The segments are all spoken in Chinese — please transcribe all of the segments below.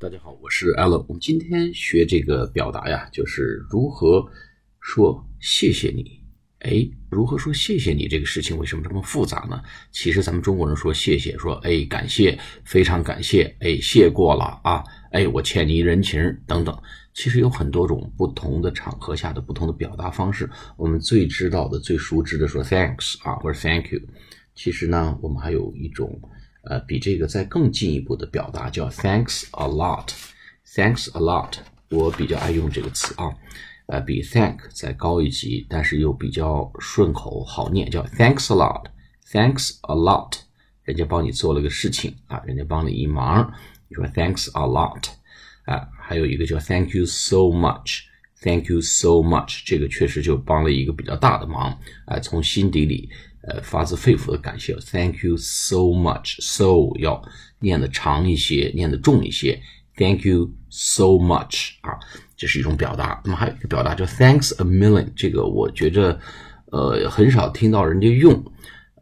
大家好，我是 Alan。我们今天学这个表达呀，就是如何说谢谢你。哎，如何说谢谢你这个事情为什么这么复杂呢？其实咱们中国人说谢谢，说哎感谢，非常感谢，哎谢过了啊，哎我欠你一人情等等。其实有很多种不同的场合下的不同的表达方式。我们最知道的、最熟知的说 thanks 啊，或者 thank you。其实呢，我们还有一种。呃，比这个再更进一步的表达叫 thanks a lot，thanks a lot，我比较爱用这个词啊，呃，比 thank 再高一级，但是又比较顺口好念，叫 thanks a lot，thanks a lot，人家帮你做了个事情啊，人家帮你一忙，你说 thanks a lot，啊，还有一个叫 thank you so much，thank you so much，这个确实就帮了一个比较大的忙，啊，从心底里。呃，发自肺腑的感谢，Thank you so much。So 要念的长一些，念的重一些。Thank you so much 啊，这是一种表达。那么还有一个表达叫 Thanks a million，这个我觉着呃很少听到人家用，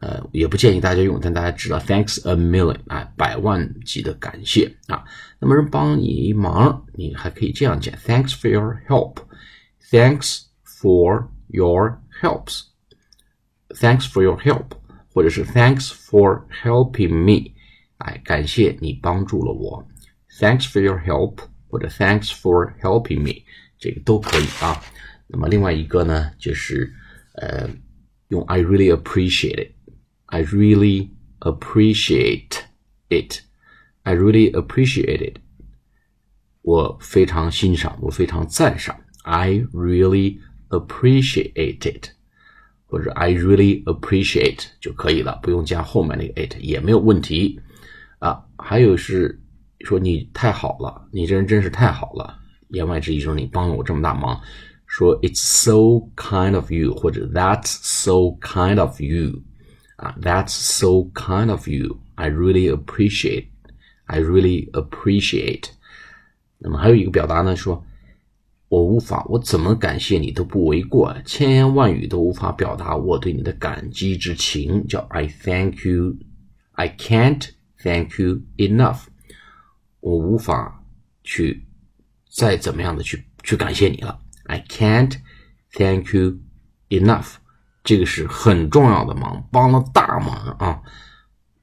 呃也不建议大家用，但大家知道 Thanks a million 啊，百万级的感谢啊。那么人帮你一忙，你还可以这样讲：Thanks for your help。Thanks for your helps。Thanks for your help，或者是 Thanks for helping me，哎，感谢你帮助了我。Thanks for your help，或者 Thanks for helping me，这个都可以啊。那么另外一个呢，就是呃，用 I really appreciate it，I really appreciate it，I really appreciate it，我非常欣赏，我非常赞赏。I really appreciate it。 或者 I really appreciate 就可以了，不用加后面那个 it 也没有问题啊。还有是说你太好了，你这人真是太好了。言外之意就是你帮了我这么大忙。说 It's so kind of you，或者 That's so kind of you，啊，That's so kind of you。I really appreciate，I really appreciate。那么还有一个表达呢，说。 我无法，我怎么感谢你都不为过，千言万语都无法表达我对你的感激之情。叫 I thank you, I can't thank you enough。我无法去再怎么样的去去感谢你了。I can't thank you enough。这个是很重要的忙，帮了大忙啊！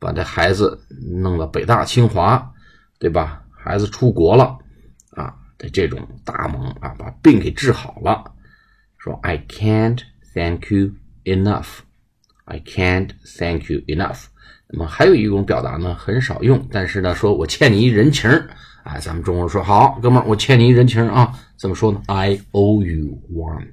把这孩子弄到北大清华，对吧？孩子出国了啊！的这种大忙啊，把病给治好了。说 I can't thank you enough. I can't thank you enough. 那么还有一种表达呢，很少用，但是呢，说我欠你一人情啊。咱们中国人说好，哥们儿，我欠你一人情啊。怎么说呢？I owe you one.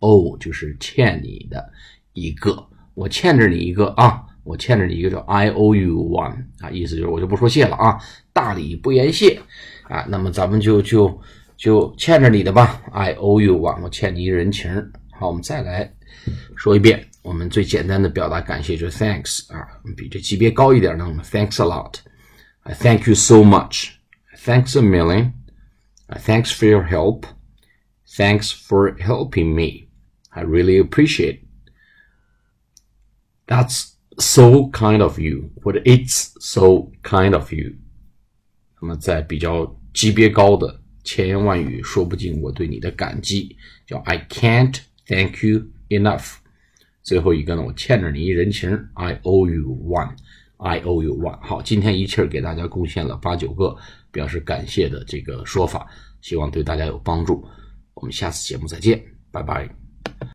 owe 就是欠你的一个，我欠着你一个啊，我欠着你一个叫 I owe you one 啊，意思就是我就不说谢了啊，大礼不言谢。啊，那么咱们就就就欠着你的吧，I owe you one，我欠你一人情。好，我们再来说一遍，我们最简单的表达感谢就是 thanks 啊，比这级别高一点呢，thanks a lot，I thank you so much，thanks a million，thanks for your help，thanks for helping me，I really appreciate。That's so kind of you，或者 It's so kind of you。 那么在比较级别高的千言万语说不尽我对你的感激，叫 I can't thank you enough。最后一个呢，我欠着你一人情，I owe you one，I owe you one。好，今天一气儿给大家贡献了八九个表示感谢的这个说法，希望对大家有帮助。我们下次节目再见，拜拜。